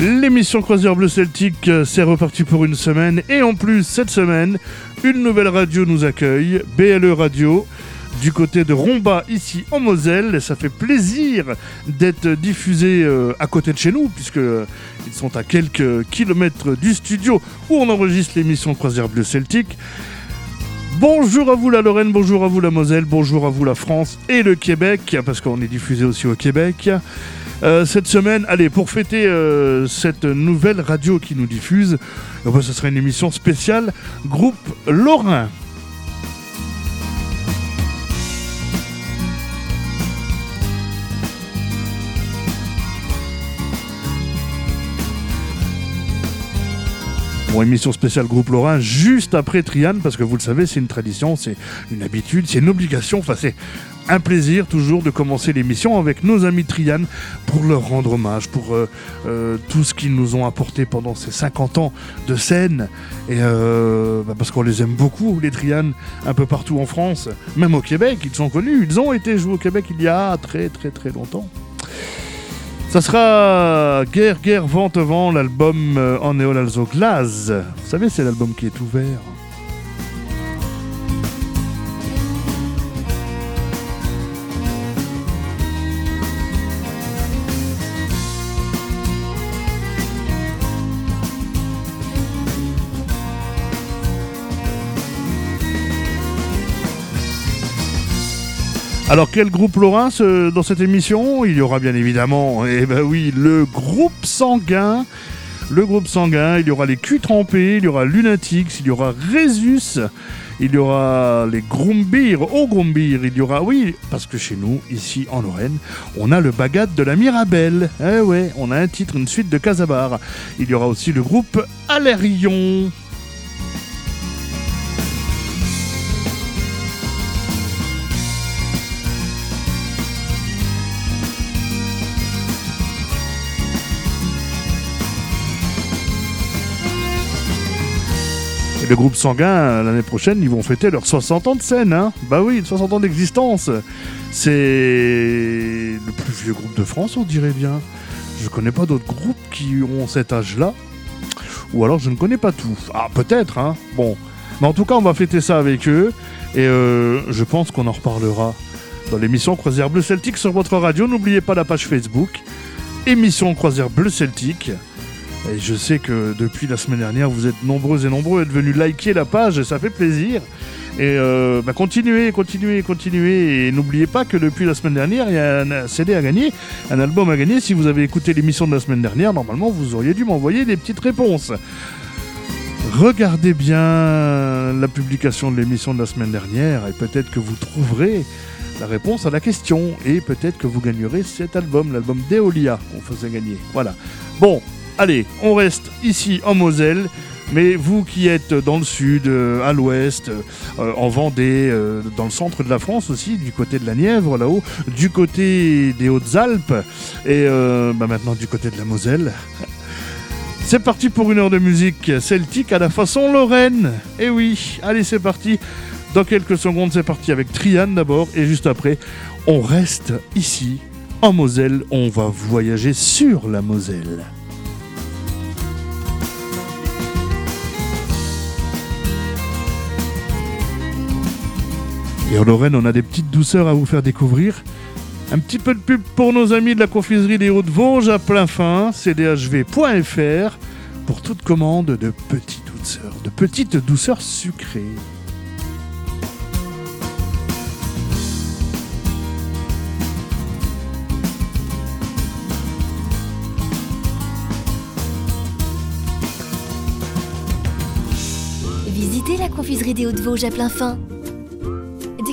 L'émission Croisière Bleu Celtique, euh, c'est reparti pour une semaine. Et en plus, cette semaine, une nouvelle radio nous accueille, BLE Radio, du côté de Romba, ici en Moselle. Ça fait plaisir d'être diffusé euh, à côté de chez nous, puisque euh, ils sont à quelques kilomètres du studio où on enregistre l'émission Croisière Bleu Celtique. Bonjour à vous la Lorraine, bonjour à vous la Moselle, bonjour à vous la France et le Québec, parce qu'on est diffusé aussi au Québec. Euh, cette semaine, allez, pour fêter euh, cette nouvelle radio qui nous diffuse, eh ben, ce sera une émission spéciale groupe Lorrain. Bon, émission spéciale groupe Lorrain juste après Triane, parce que vous le savez, c'est une tradition, c'est une habitude, c'est une obligation, enfin c'est un plaisir toujours de commencer l'émission avec nos amis Triane pour leur rendre hommage, pour euh, euh, tout ce qu'ils nous ont apporté pendant ces 50 ans de scène, et euh, bah, parce qu'on les aime beaucoup, les Triane, un peu partout en France, même au Québec, ils sont connus, ils ont été joués au Québec il y a très très très longtemps. Ça sera Guerre, Guerre, Vente, Vent, l'album en Glaze. Vous savez, c'est l'album qui est ouvert. Alors quel groupe Lorrain dans cette émission? Il y aura bien évidemment, eh ben oui, le groupe sanguin. Le groupe sanguin, il y aura les culs trempés, il y aura Lunatics, il y aura Résus, il y aura les Grumbir, au Grumbir, il y aura, oui, parce que chez nous, ici en Lorraine, on a le Bagat de la Mirabelle. Eh ouais, on a un titre, une suite de Casabar. Il y aura aussi le groupe Alérion. Le groupe sanguin, l'année prochaine, ils vont fêter leurs 60 ans de scène. Hein bah oui, 60 ans d'existence. C'est le plus vieux groupe de France, on dirait bien. Je connais pas d'autres groupes qui ont cet âge-là. Ou alors je ne connais pas tout. Ah, peut-être, hein. Bon. Mais en tout cas, on va fêter ça avec eux. Et euh, je pense qu'on en reparlera dans l'émission Croisière Bleu Celtique sur votre radio. N'oubliez pas la page Facebook. Émission Croisière Bleu Celtique. Et je sais que depuis la semaine dernière, vous êtes nombreux et nombreux à être venus liker la page et ça fait plaisir. Et euh, bah, continuez, continuez, continuez. Et n'oubliez pas que depuis la semaine dernière, il y a un CD à gagner, un album à gagner. Si vous avez écouté l'émission de la semaine dernière, normalement, vous auriez dû m'envoyer des petites réponses. Regardez bien la publication de l'émission de la semaine dernière et peut-être que vous trouverez la réponse à la question. Et peut-être que vous gagnerez cet album, l'album d'Eolia qu'on faisait gagner. Voilà. Bon, allez, on reste ici en Moselle. Mais vous qui êtes dans le sud, euh, à l'ouest, euh, en Vendée, euh, dans le centre de la France aussi, du côté de la Nièvre là-haut, du côté des Hautes-Alpes et euh, bah, maintenant du côté de la Moselle. C'est parti pour une heure de musique celtique à la façon Lorraine. Et oui, allez c'est parti. Dans quelques secondes c'est parti avec Triane d'abord et juste après on reste ici en Moselle. On va voyager sur la Moselle. Et en Lorraine, on a des petites douceurs à vous faire découvrir. Un petit peu de pub pour nos amis de la confiserie des Hauts-de-Vosges à plein fin, cdhv.fr, pour toute commande de petites douceurs, de petites douceurs sucrées. Visitez la confiserie des Hauts-de-Vosges à plein fin.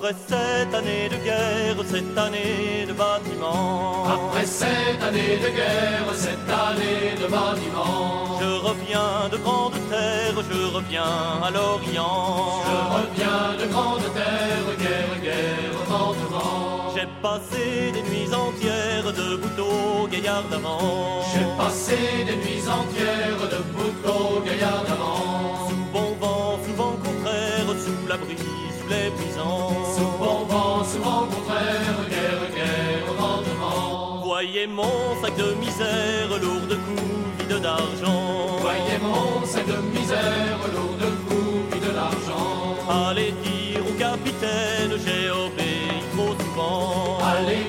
Après cette année de guerre, cette année de bâtiment. Après cette année de guerre, cette année de bâtiment. Je reviens de grande terre, je reviens à l'Orient. Je reviens de grande terre, guerre, guerre, vent, vent. J'ai passé des nuits entières debout au gaillard d'avant. J'ai passé des nuits entières debout au gaillard d'avant. Sous bon vent, souvent contraire, sous l'abri les Sous bon vent, souvent contraire, guerre, guerre, vent de vent. Voyez mon sac de misère, lourd de coups, vide d'argent. Voyez mon sac de misère, lourd de coups, vide d'argent. Allez dire au capitaine, j'ai obéi trop souvent. Allez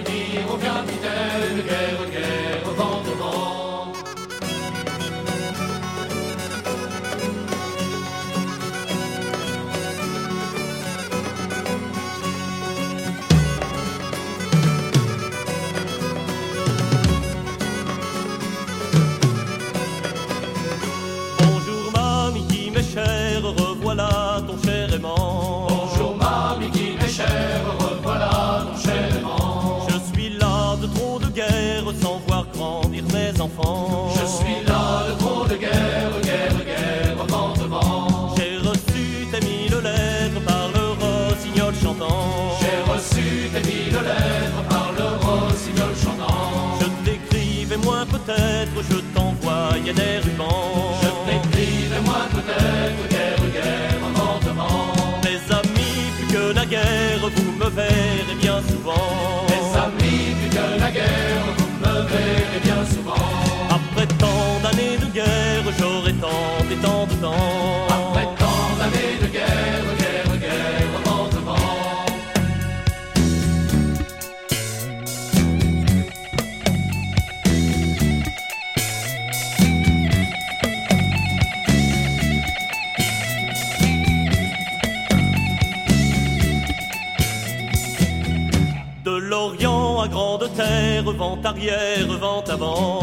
arrière, vent avant.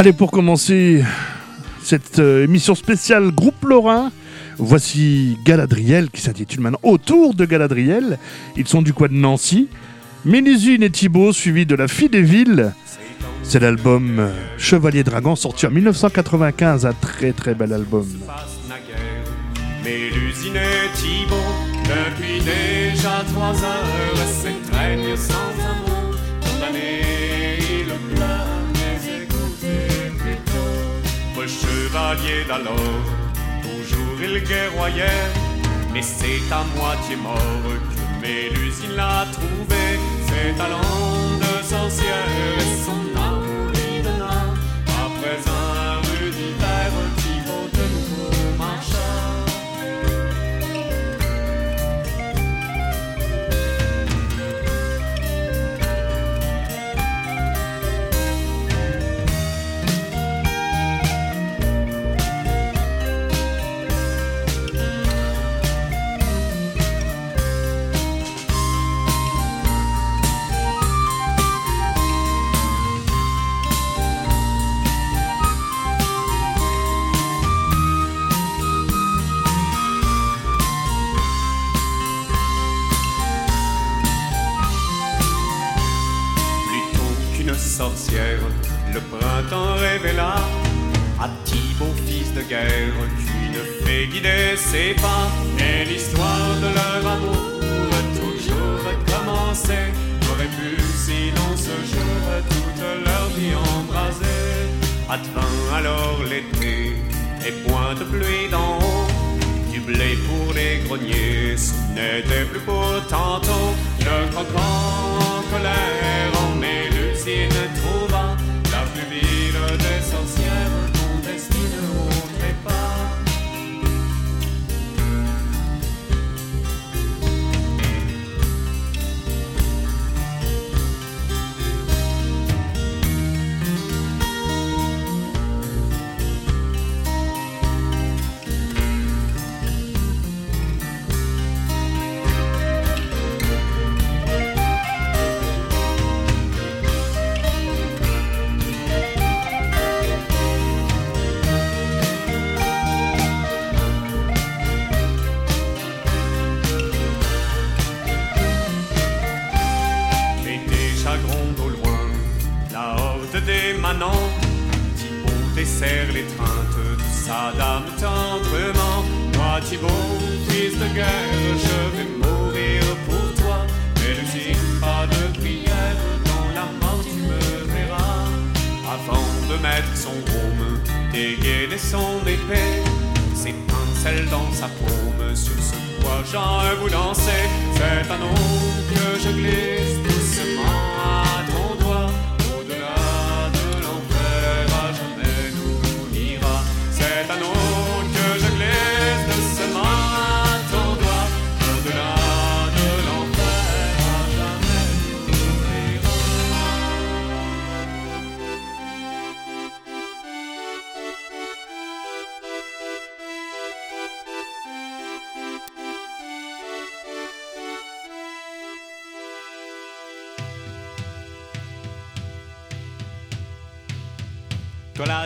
Allez, pour commencer cette euh, émission spéciale Groupe Lorrain, voici Galadriel qui s'intitule maintenant Autour de Galadriel. Ils sont du coin de Nancy. Mélusine et Thibaut, suivis de La Fille des Villes. C'est l'album euh, Chevalier Dragon, sorti en 1995, un très très bel album. Chevalier d'alors, toujours il guerroyait, mais c'est à moitié mort que Mélusine l'a trouvé. Ses talents de sorcière et son amour lui donna. Révéla à Thibaut, fils de guerre, qu'une fée guidait ses pas. Et l'histoire de leur amour toujours recommencer. Aurait pu, sinon ce jour, toute leur vie embrasée. Advint alors l'été, et point de pluie d'en haut. Du blé pour ce n'était plus beau tantôt. Le grand en colère en mélusine trouva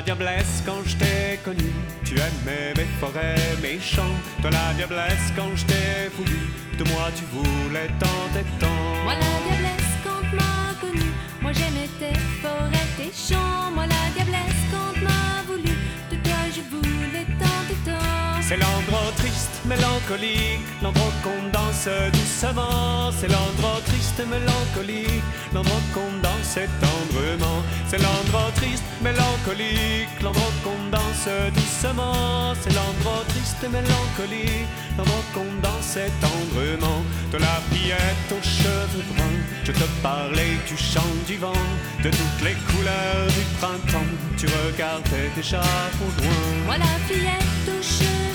diablesse quand je t'ai connu, tu aimais mes forêts, mes champs. Toi la diablesse quand je t'ai voulu, de moi tu voulais tant et tant. La mélancolique, l'endroit qu'on danse doucement. C'est l'endroit triste, mélancolique, l'endroit qu'on danse tendrement. C'est l'endroit triste, mélancolique, l'endroit qu'on danse doucement. C'est l'endroit triste, mélancolique, l'endroit qu'on danse tendrement. De la fillette aux cheveux bruns, je te parlais du chant du vent, de toutes les couleurs du printemps. Tu regardais déjà au loin. Moi la fillette aux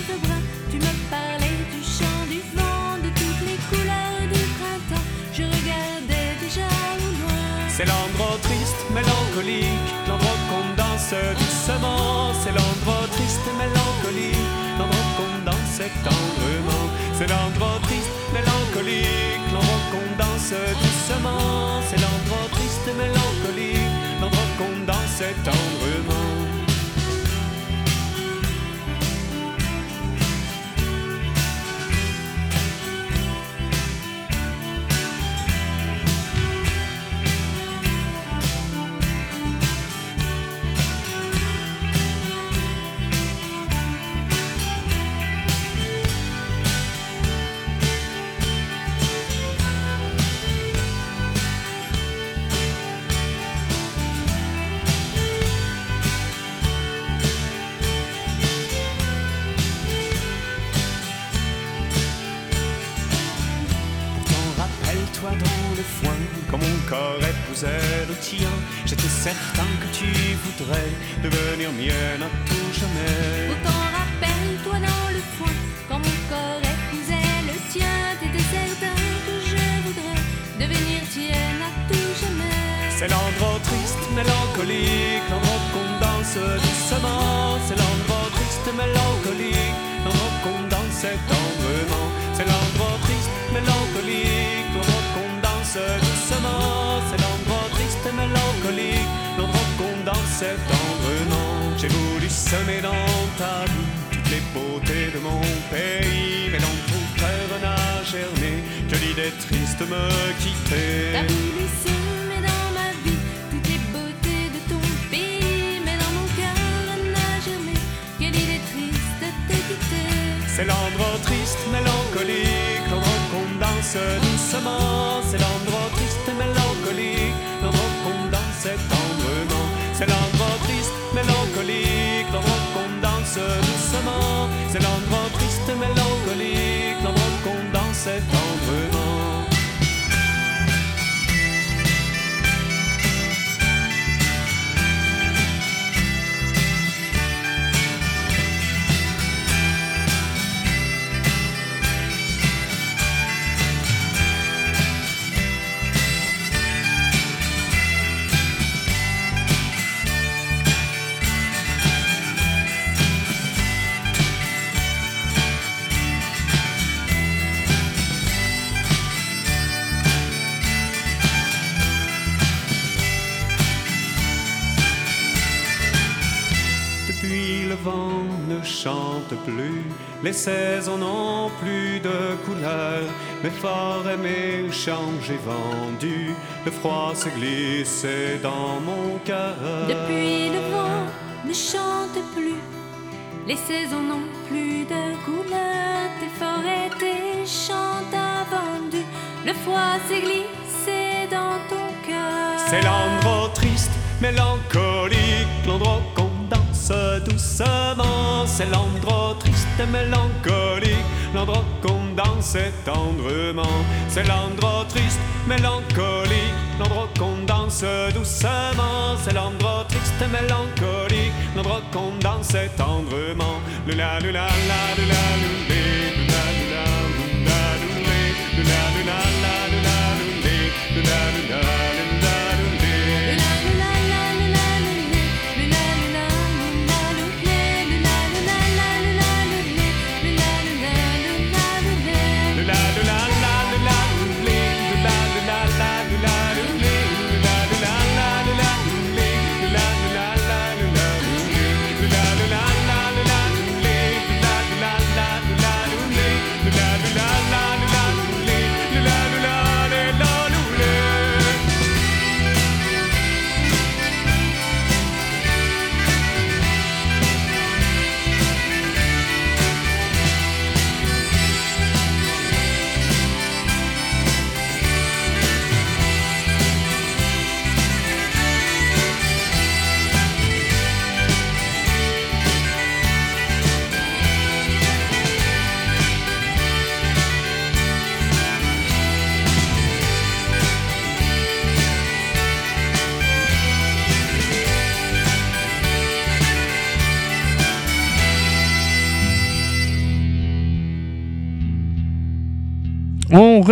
C'est l'endroit triste, mélancolique, l'endroit qu'on danse doucement. C'est l'endroit triste, mélancolique, l'endroit qu'on danse tendrement. C'est l'endroit triste, mélancolique, l'endroit qu'on danse doucement. C'est l'endroit triste, mélancolique, l'endroit qu'on danse tendrement. Tien J'étais certain que tu voudrais Devenir mienne à tout jamais. Pourtant rappelle-toi dans le foin, quand mon corps épousait le tien, t'étais certain que je voudrais devenir tienne à tout jamais. C'est l'endroit triste, mélancolique L'endroit qu'on danse doucement. C'est l'endroit triste, mélancolique L'endroit qu'on danse tendrement. C'est l'endroit triste, mélancolique L'endroit qu'on danse doucement mélancolique L'endroit qu'on danse tendrement J'ai voulu semer dans ta vie Toutes les beautés de mon pays Mais dans ton cœur n'a germé Que l'idée triste me quitter T'as voulu semer dans ma vie toutes les beautés de ton pays, mais dans mon cœur n'a germé que l'idée triste de te quitter. C'est l'endroit triste, mélancolique, l'endroit qu'on danse doucement. C'est l'endroit doucement, c'est l'endroit triste, mélancolique, l'endroit qu'on dansait tendrement. Plus, les saisons n'ont plus de couleur, mes forêts, mes champs j'ai vendu, le froid s'est glissé dans mon cœur. Depuis le vent ne chante plus, les saisons n'ont plus de couleur, tes forêts, tes champs t'as vendu, le froid s'est glissé dans ton cœur. C'est l'endroit triste, mélancolique, l'endroit doucement. C'est l'endroit triste et mélancolique, l'endroit qu'on danse tendrement. C'est l'endroit triste, mélancolique, l'endroit qu'on danse doucement. C'est l'endroit triste et mélancolique, l'endroit qu'on danse tendrement. La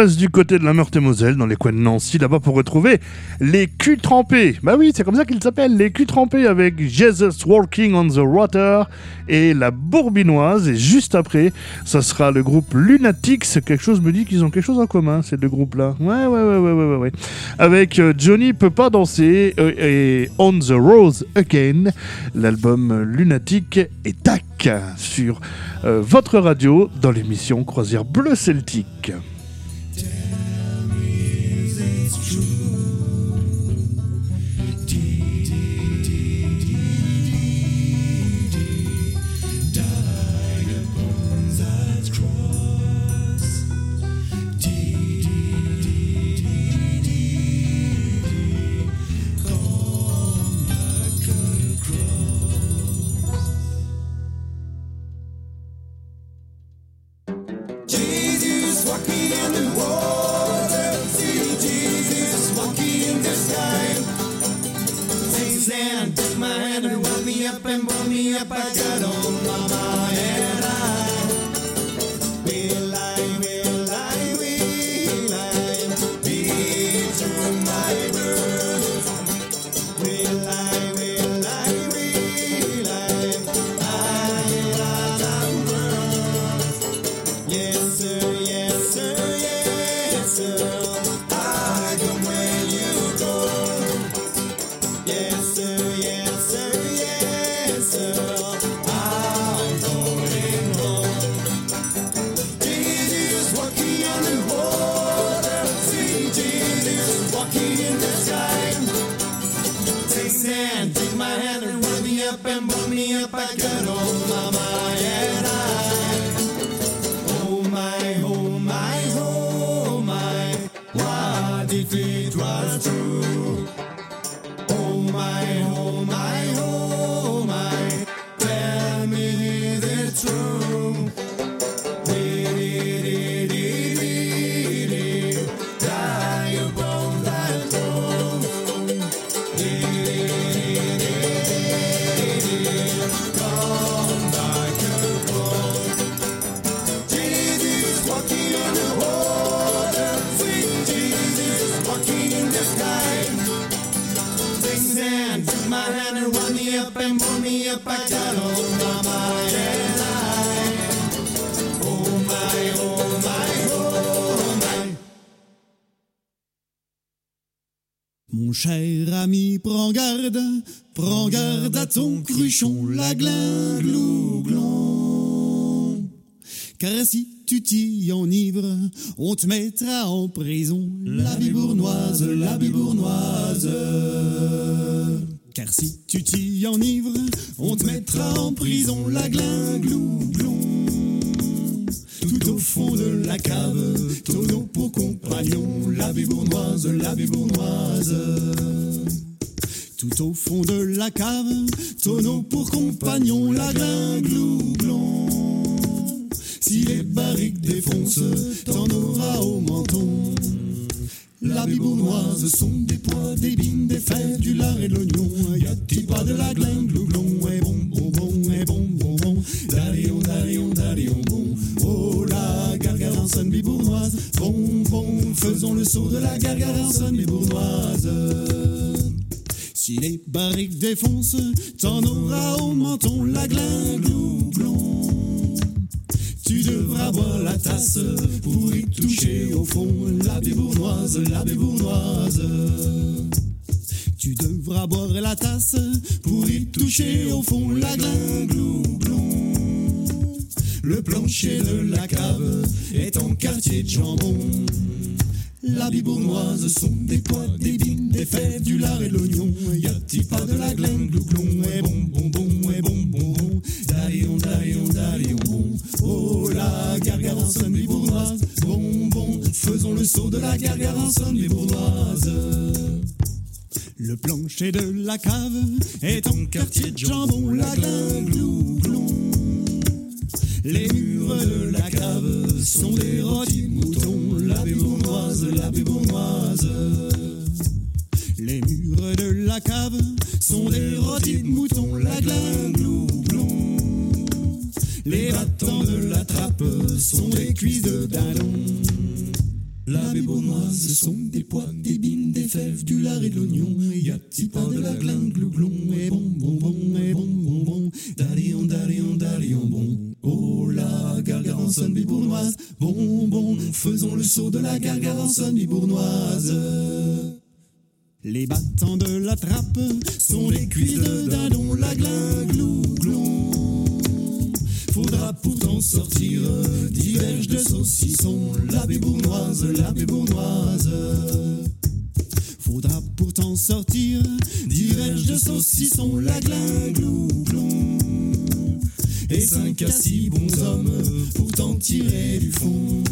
du côté de la Meurthe-et-Moselle, dans les coins de Nancy, là-bas pour retrouver les culs trempés. Bah oui, c'est comme ça qu'ils s'appellent, les culs trempés avec Jesus Walking on the Water et la Bourbinoise. Et juste après, ça sera le groupe Lunatics. Quelque chose me dit qu'ils ont quelque chose en commun, ces deux groupes-là. Ouais, ouais, ouais, ouais, ouais, ouais, ouais. Avec euh, Johnny peut pas danser euh, et On the Rose Again, l'album Lunatic et tac sur euh, votre radio dans l'émission Croisière Bleu Celtique. walking in the time. Take my hand, take my hand, and roll me up and pull me up. I got all. Cher ami, prends garde, prends garde à ton cruchon, la glinglouglon. Car si tu t'y enivres, on te mettra en prison, la bibournoise, la bibournoise. Car si tu t'y enivres, on te mettra en prison, la glinglouglon. Tout au fond de la cave, tonneau pour compagnon, la bibournoise, la bibournoise. Tout au fond de la cave, tonneau pour compagnon, la glinglouglon. Si les barriques défoncent, t'en auras au menton. La bibournoise sont des pois, des bines, des fèves, du lard et de l'oignon. Y a-t-il pas de la glinglouglon le saut de la gargarançonne bibournoise. Si les barriques défoncent, t'en auras au menton la glinglouglon. Tu devras boire la tasse pour y toucher au fond la bibournoise, la bibournoise. Tu devras boire la tasse pour y toucher au fond la glinglouglon. Le plancher de la cave est en quartier de jambon. La bibournoise sont des pois, des bines, des fèves, du lard et l'oignon. Y a-t-il pas de la glinglouglon Et bon, bon, bon, et bon, bon, bon. Darion, darion, darion, bon. Oh la gargarançonne bibournoise. Bon, bon, faisons le saut de la gargarançonne bibournoise. Le plancher de la cave est en quartier de jambon, la glinglouglon. Les murs de la cave sont des rôtis moutons, la bibournoise, la bibournoise. Les murs de la cave sont des rôtis de moutons, la glinglouglon. Les battants de la trappe sont des cuisses de dindon. La bibournoise sont des pois, des bines, des fèves, du lard et de l'oignon. Y a-t-il pas de la glinglouglon Et bon, bon, bon, et bon, bon, bon. Darion, darion, darion, bon. Oh bibournoise. Bon, bon, faisons le saut de la gargarançonne bibournoise. Les battants de la trappe sont les cuisses de dindon, la glinglouglon. Faudra pourtant sortir diverges de saucissons, la bibournoise, la bibournoise. Faudra pourtant sortir diverges de saucissons, la glinglouglon. Et cinq à six bons hommes pour t'en tirer du fond.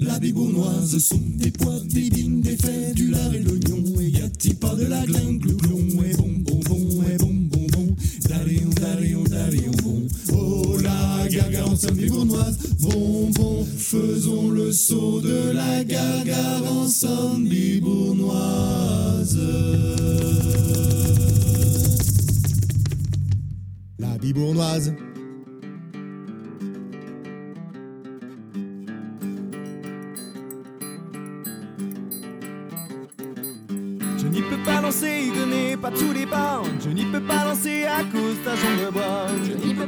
La bibournoise sont des pois, des bines, des fèves, du lard et l'oignon. Et y a-t-il pas de la glinglouglon Et bon, bon, bon, et bon, bon, bon. Darion, darion, darion, bon. Oh la gargarançonne bibournoise. Bon, bon, faisons le saut de la gargarançonne bibournoise. La bibournoise. Je n'y peux pas lancer, connaît pas tous les pas. Je n'y peux pas lancer à cause d'un jambe de bois.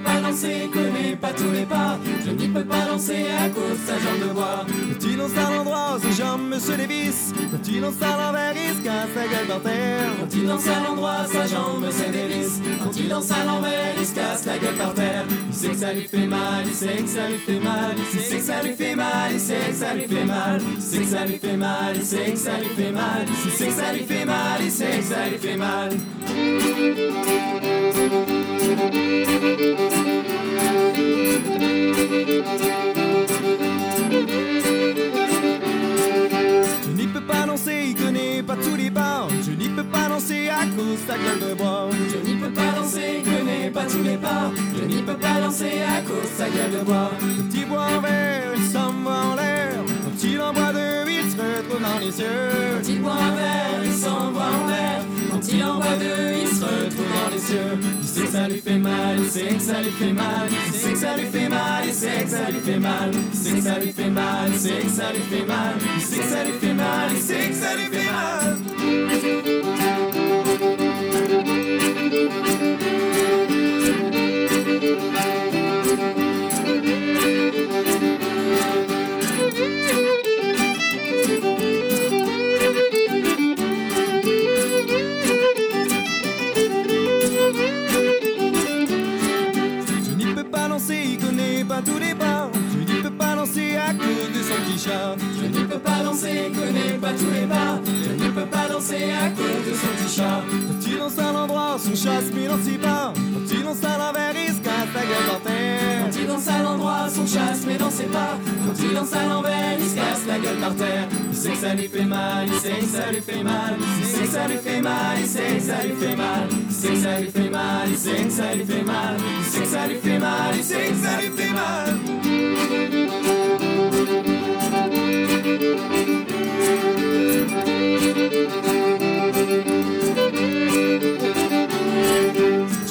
Pas danser, connais pas tous les pas. Je n'y peux pas danser à cause de sa jambe de bois. Quand il lance à l'endroit, ses jambes se dévissent. Quand il lance à l'envers, il se casse la gueule par terre? Quand il danse à l'endroit, sa jambe se dévisse. Quand il danse à l'envers, il se casse la gueule par terre? Il sait que ça lui fait mal, il sait que ça lui fait mal. Il sait que ça lui fait mal, il sait que ça lui fait mal. Il sait que ça lui fait mal, il sait que ça lui fait mal. Il sait que ça lui fait mal, il sait que ça lui fait mal. Je n'y peux pas lancer, il connaît pas tous les pas. Je n'y peux pas lancer à cause de sa gueule de bois. Je n'y peux pas danser, connais pas tous les pas. Je n'y peux pas danser à cause de sa gueule de bois. Il boit en verre, il s'envoie en l'air. Il en boit deux, il se retrouve dans les. Quand il boit un verre, il s'envoie en l'air. En boit deux, il se retrouve dans les cieux. Il sait que ça lui fait mal, il sait que ça lui fait mal. Il sait que ça lui fait mal, il sait que ça lui fait mal. Il sait que ça lui fait mal, il sait que ça lui fait mal. Il sait que ça lui fait mal, il sait que ça lui fait mal. Danser, connais pas tous les pas. Je n'y peux pas danser à cause de son petit chat. Quand il danse à l'endroit, son chat se met dans ses pas. Quand il danse à l'envers, il se casse la gueule par terre. Quand il danse à l'endroit, son chat se met dans ses pas. Quand il danse à l'envers, il se casse la gueule par terre. Il sait que ça lui fait mal, il sait que ça lui fait mal. Il sait que ça lui fait mal, il sait que ça lui fait mal. Il sait que ça lui fait mal, il sait que ça lui fait mal. Il sait que ça lui fait mal, il sait que ça lui fait mal. Je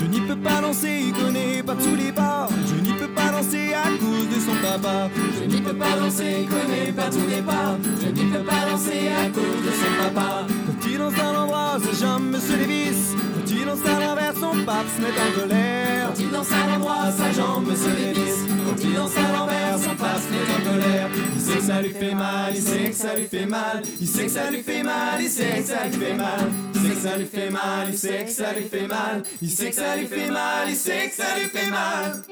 n'y peux pas danser, il connaît pas tous les bars. Je n'y peux pas danser à cause de son papa. Je n'y peux pas danser, il connaît pas tous les pas. Je n'y peux pas danser à cause de son papa. À l'endroit, ses jambes se il danse à l'envers, son pape se met en colère. Danse à l'endroit, sa jambe se dévisse. Danse à l'envers, son pape se met en colère. Il sait que ça lui fait mal, il sait que ça lui fait mal. Il sait que ça lui fait mal, il sait que ça lui fait mal. Il sait que ça lui fait mal, il sait que ça lui fait mal. Il sait que ça lui fait mal, il sait que ça lui fait mal.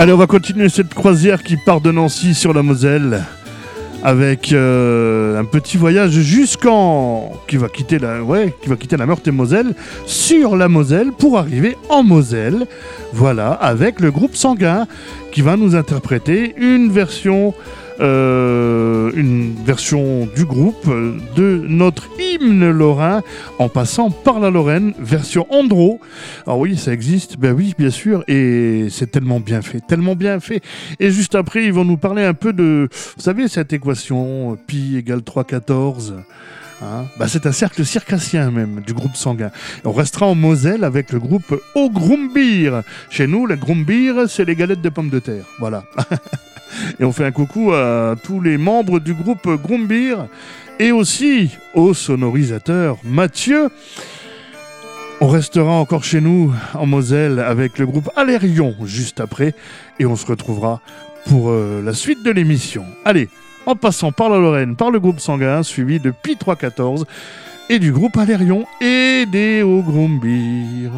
Allez, on va continuer cette croisière qui part de Nancy sur la Moselle avec euh, un petit voyage jusqu'en qui va quitter la ouais, qui va quitter la Meurthe-et-Moselle sur la Moselle pour arriver en Moselle. Voilà, avec le groupe Sanguin qui va nous interpréter une version euh, version du groupe de notre hymne lorrain en passant par la Lorraine, version Andro. Alors oui, ça existe, ben oui, bien sûr, et c'est tellement bien fait, tellement bien fait. Et juste après, ils vont nous parler un peu de, vous savez, cette équation pi égale 3, 14 Hein bah, c'est un cercle circassien même du groupe sanguin. on restera en Moselle avec le groupe Au Grumbir. Chez nous, le Grumbir, c'est les galettes de pommes de terre. Voilà. Et on fait un coucou à tous les membres du groupe Grumbir et aussi au sonorisateur Mathieu. On restera encore chez nous en Moselle avec le groupe Alérion juste après et on se retrouvera pour euh, la suite de l'émission. Allez, en passant par la Lorraine, par le groupe sanguin suivi de Pi 314 et du groupe Alérion et des Grumbir.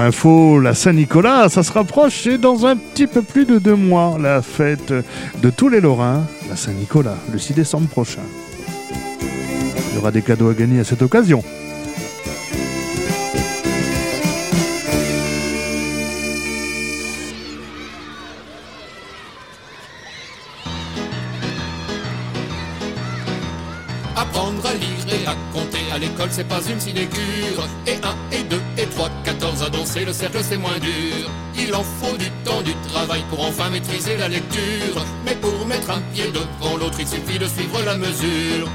Info, la Saint-Nicolas, ça se rapproche et dans un petit peu plus de deux mois, la fête de tous les Lorrains, la Saint-Nicolas, le 6 décembre prochain. Il y aura des cadeaux à gagner à cette occasion. Apprendre à lire et à compter à l'école, c'est pas une sinécure. Et 1 et 2 et 3, 14 à danser, le cercle c'est moins dur. Il en faut du temps, du travail pour enfin maîtriser la lecture. Mais pour mettre un pied devant l'autre, il suffit de suivre la mesure.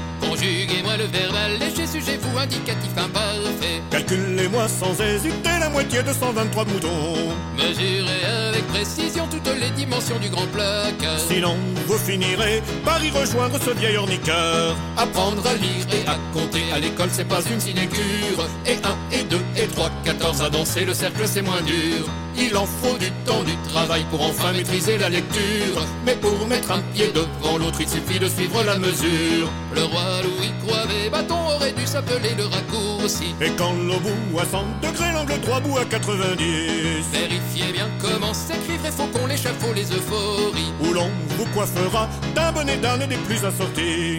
Le verbe alléché, sujet vous indicatif imparfait. Calculez-moi sans hésiter la moitié de 123 moutons. Mesurez avec précision toutes les dimensions du grand placard. Sinon, vous finirez par y rejoindre ce vieil orniqueur. Apprendre à lire et à compter à l'école, c'est pas une sinécure. Et 1 et 2 et 3, 14 à danser, le cercle c'est moins dur. Il en faut du temps, du travail pour enfin maîtriser la lecture. Mais pour mettre un pied devant l'autre, il suffit de suivre la mesure. Le roi Louis Croivet, bâton aurait dû s'appeler le raccourci. Et quand le bout à 100 degrés, l'angle droit bout à 90. Vérifiez bien comment s'écrivent les faucons, les chapeaux, les euphories. Où l'on vous coiffera d'un bonnet d'âne des plus assortis.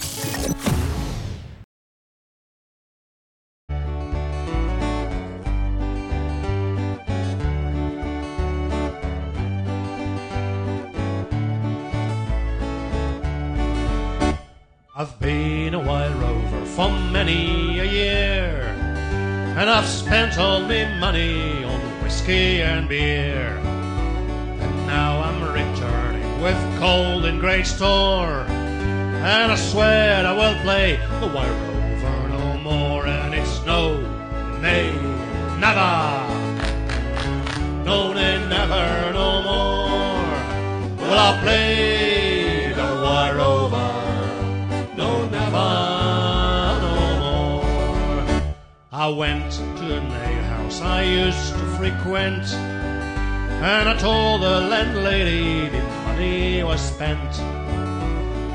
The money was spent.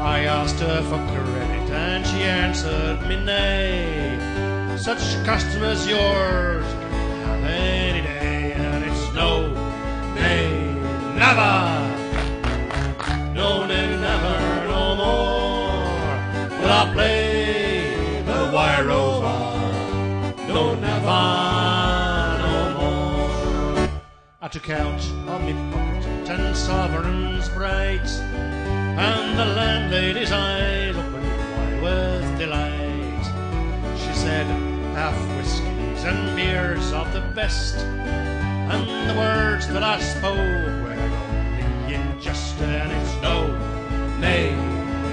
I asked her for credit, and she answered me nay. Such customers yours can have any day, and it's no, nay, never, no, nay, never, no more. Will I play the wire over? No, never, no more. I took out of me pocket ten sovereigns bright, and the landlady's eyes opened wide with delight. She said, half whiskies and beers of the best, and the words that I spoke were only in jest, and it's no, nay,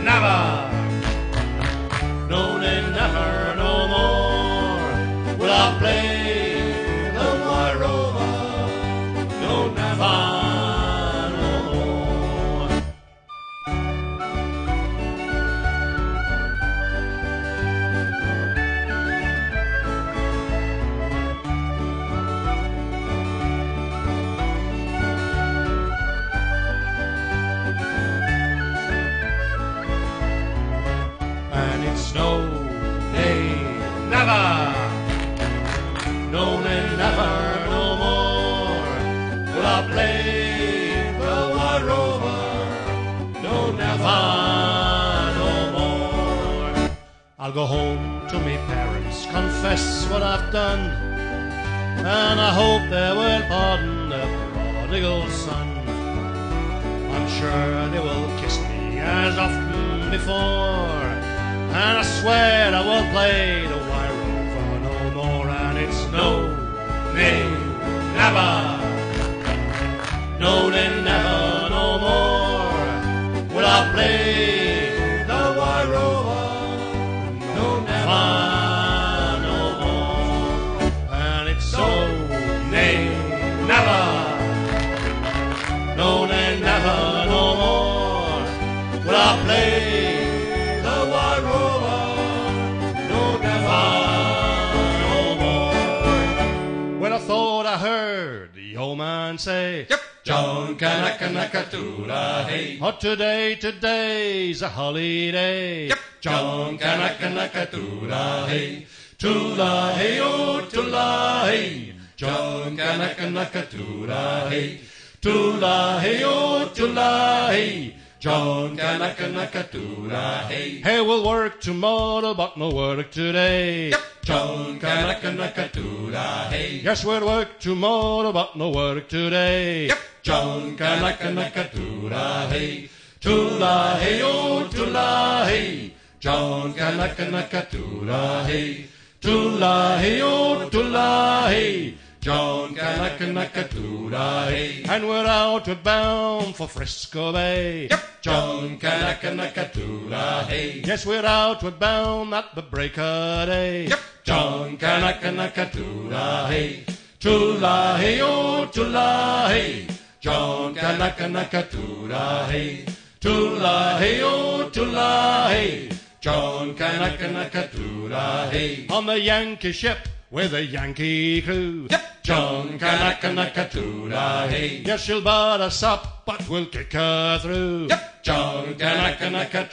never. I'll go home to me parents, confess what I've done, and I hope they will pardon the prodigal son. I'm sure they will kiss me as often before. And I swear I will play the wire over no more. And it's no, nay, never. No, nay, say, Yep. John Kanaka hey. Oh, today, today's a holiday. Yep. John Kanaka hey. Tula hey, oh, tula hey. John Kanaka hey. Tula hey, oh, tula hey. John Kanaka hey. Hey, we'll work tomorrow, but no work today. Yep. John Kanaka hey. Yes, we'll work tomorrow, but no work today. Yep. John Kanaka hey. Tula hey, oh, tula hey. John Kanaka hey. Tula hey, oh, tula hey. John Kanaka hey. And we're outward bound for Frisco Bay. Yep. John Kanaka hey. Yes, we're outward bound at the break of day. Yep. John Kanaka hey. Tula hey, oh, tula hey. John Kanaka hey. Tula hey, oh, tula hey. John Kanaka hey. On the Yankee ship with a Yankee crew. Yep. John Kanaka hey. Yes, she'll butt us up, but we'll kick her through. Yep. John Kanaka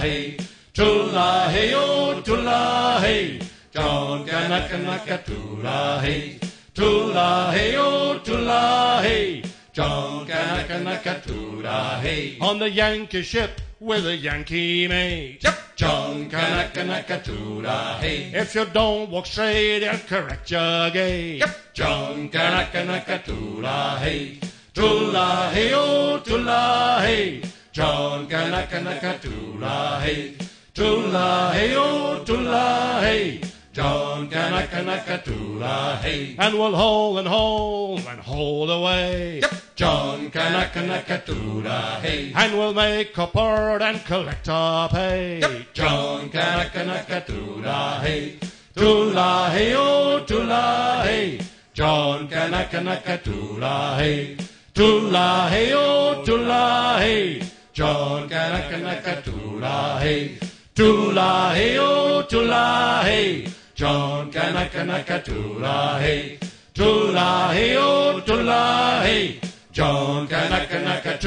hey. Tula hey, oh, tula hey. John Kanaka hey. Tula hey, oh, tula hey. John Kanaka hey. On the Yankee ship with a Yankee mate. Yep. John Kanaka hey. If you don't walk straight, they'll correct your gait. Yep. John Kanaka hey. Tula hey, oh, tula hey. John Kanaka hey. Tula hey, oh, tula hey. John Kanaka hey. And we'll haul and haul and haul away. Yep. John Kanaka hey. And we'll make a bird and collect our pay. Yep. John Kanaka hey. Tula hey, oh, tula hey. John Kanaka hey. Tula hey, oh, tula hey. John Kanaka hey. Tula hey, oh, tula hey. John Kanaka hey. Tula hey, oh, tula hey. John Kanaka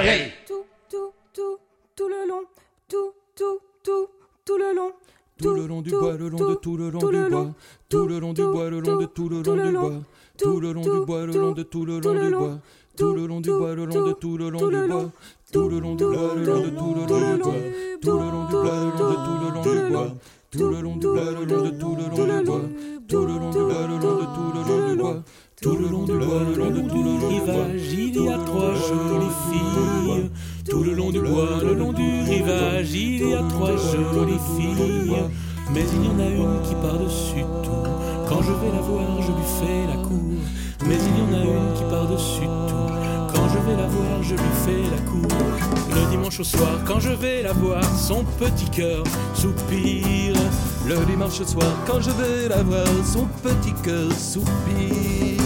hey. Tout, tout, tout, tout le long, tout, tout, tout, tout le long. Tout le long du bois, le long de tout le long du bois, tout le long du bois, le long de tout le long du bois, tout le long du bois, le long de tout le long du bois, tout le long du bois, le long de tout le long du bois, tout le long du bois, le long de tout le long du bois, tout le long du bois, le long de tout le long du bois, tout le long du bois, le long de tout le long du bois, tout le long du bois, le long de tout le long du bois. Tout le long du bois, le long de tout le rivage, il y a trois jolies filles. Tout le long du bois, le long du rivage, il y a trois jolies filles. Mais il y en a une qui par-dessus tout. Quand je vais la voir, je lui fais la cour. Mais il y en a une qui par-dessus tout. Quand je vais la voir, je lui fais la cour. Le dimanche au soir, quand je vais la voir, son petit cœur soupire. Le dimanche au soir, quand je vais la voir, son petit cœur soupire.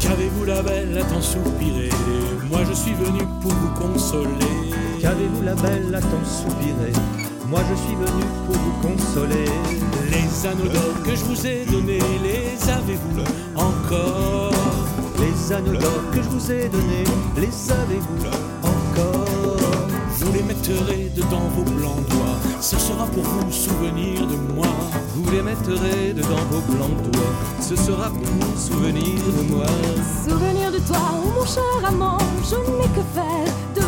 Qu'avez-vous la belle à tant soupirer? Moi je suis venu pour vous consoler. Qu'avez-vous la belle à tant soupirer? Moi je suis venu pour vous consoler. Les anneaux que je vous ai donnés, les avez-vous encore? Les anneaux que je vous ai donnés, les avez-vous encore? Vous les mettrez dedans vos blancs doigts, ce sera pour vous souvenir de moi. Vous les mettrez dedans vos blancs doigts, ce sera pour vous souvenir de moi. Souvenir de toi, oh mon cher amant, je n'ai que faire de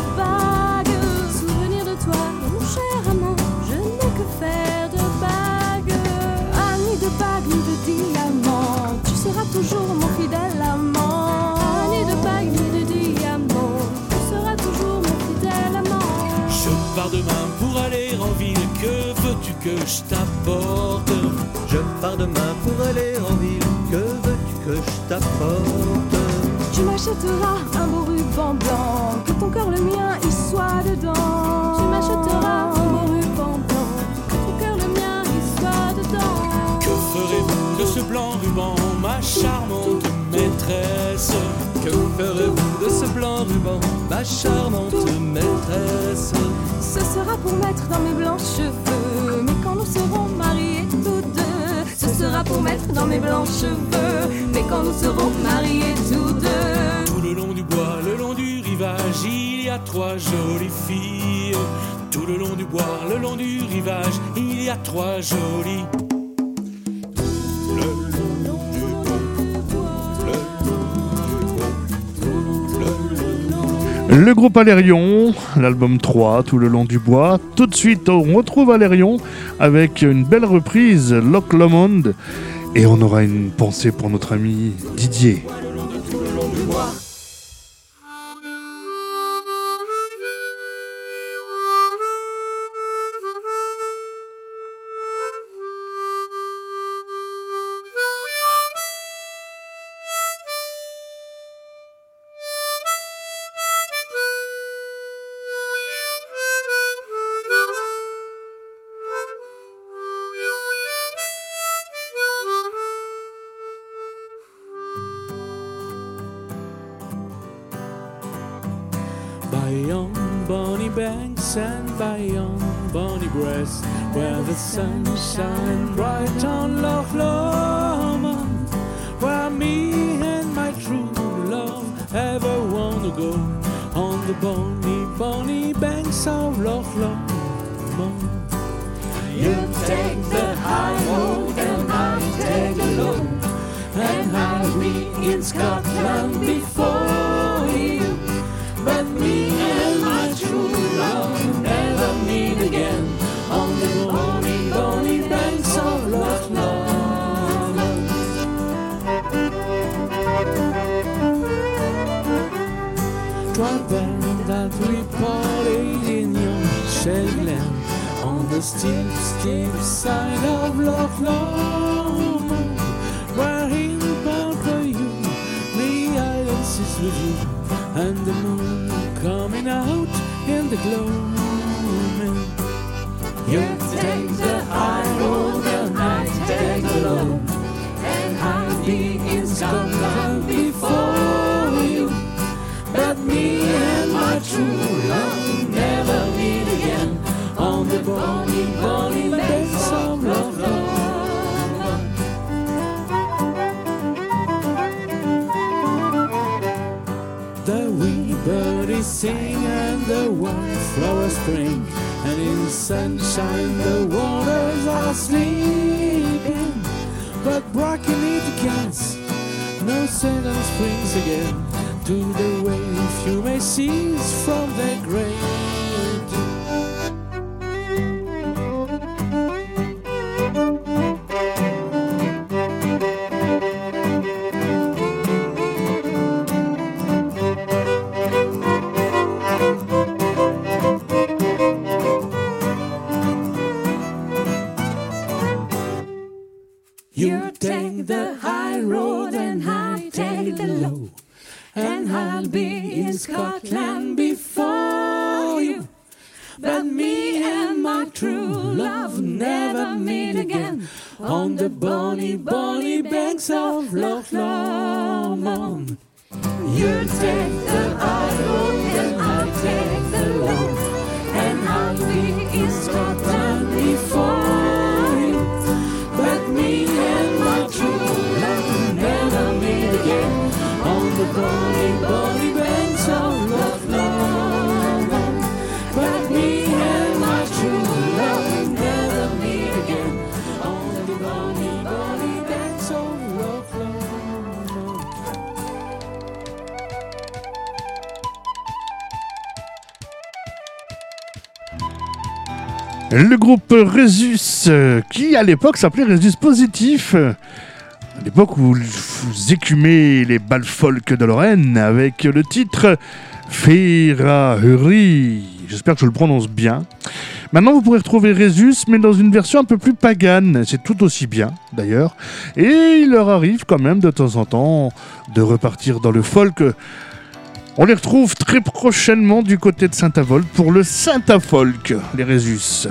toujours mon fidèle amant. Ni de bagues, ni de diamants, tu seras toujours mon fidèle amant. Je pars demain pour aller en ville, que veux-tu que je t'apporte? Je pars demain pour aller en ville, que veux-tu que je t'apporte? Tu m'achèteras un beau ruban blanc, que ton cœur le mien charmante maîtresse Que ferez-vous de ce blanc ruban, ma charmante maîtresse? Ce sera pour mettre dans mes blancs cheveux, mais quand nous serons mariés tous deux, ce sera pour mettre dans mes blancs cheveux, mais quand nous serons mariés tous deux. Tout le long du bois, le long du rivage, il y a trois jolies filles. Tout le long du bois, le long du rivage, il y a trois jolies. Le groupe Alérion, l'album 3, Tout le long du bois. Tout de suite, on retrouve Alérion avec une belle reprise, Loch Lomond. Et on aura une pensée pour notre ami Didier. 剩下 and the moon coming out in the gloaming. Sunshine the waters are sleeping. But Brockeny the cats, no seldom springs again. Le groupe Resus, euh, qui à l'époque s'appelait Resus Positif, à l'époque où vous écumez les balles folk de Lorraine avec le titre Ferrari. J'espère que je le prononce bien. Maintenant, vous pourrez retrouver Résus, mais dans une version un peu plus pagane. C'est tout aussi bien, d'ailleurs. Et il leur arrive quand même de temps en temps de repartir dans le folk on les retrouve très prochainement du côté de Saint-Avold pour le Saint-Afolk, les Résus.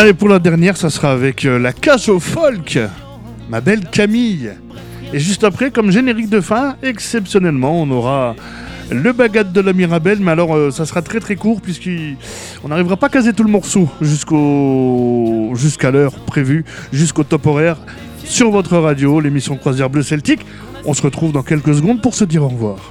Allez, pour la dernière, ça sera avec euh, la cage au folk, ma belle Camille. Et juste après, comme générique de fin, exceptionnellement, on aura le baguette de la Mirabelle, mais alors euh, ça sera très très court puisqu'on n'arrivera pas à caser tout le morceau jusqu'au jusqu'à l'heure prévue, jusqu'au top horaire sur votre radio, l'émission Croisière Bleu Celtique. On se retrouve dans quelques secondes pour se dire au revoir.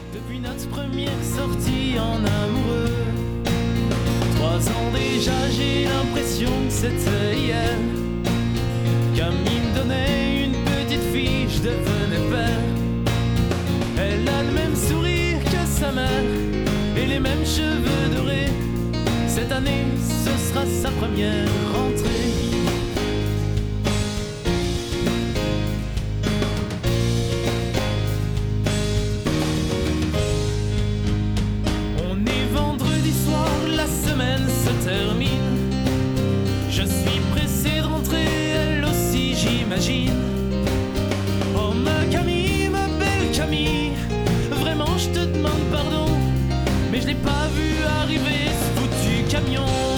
Je suis pressé de rentrer, elle aussi j'imagine. Oh ma Camille, ma belle Camille, vraiment je te demande pardon, mais je n'ai pas vu arriver ce foutu camion.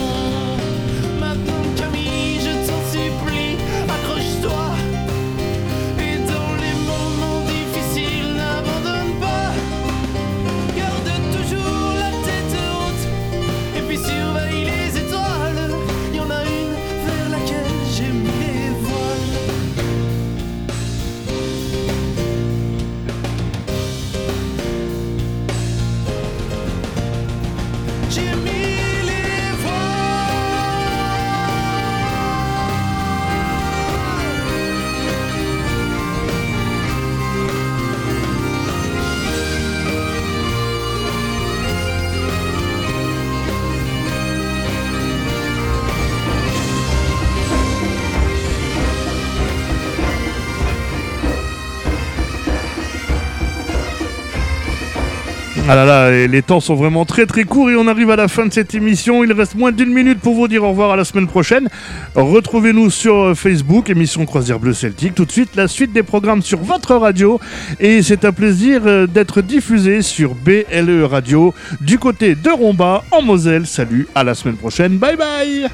Ah là là, les temps sont vraiment très très courts et on arrive à la fin de cette émission. Il reste moins d'une minute pour vous dire au revoir à la semaine prochaine. Retrouvez-nous sur euh, Facebook, émission Croisière Bleu Celtique. Tout de suite, la suite des programmes sur votre radio. Et c'est un plaisir euh, d'être diffusé sur BLE Radio du côté de Romba en Moselle. Salut, à la semaine prochaine. Bye bye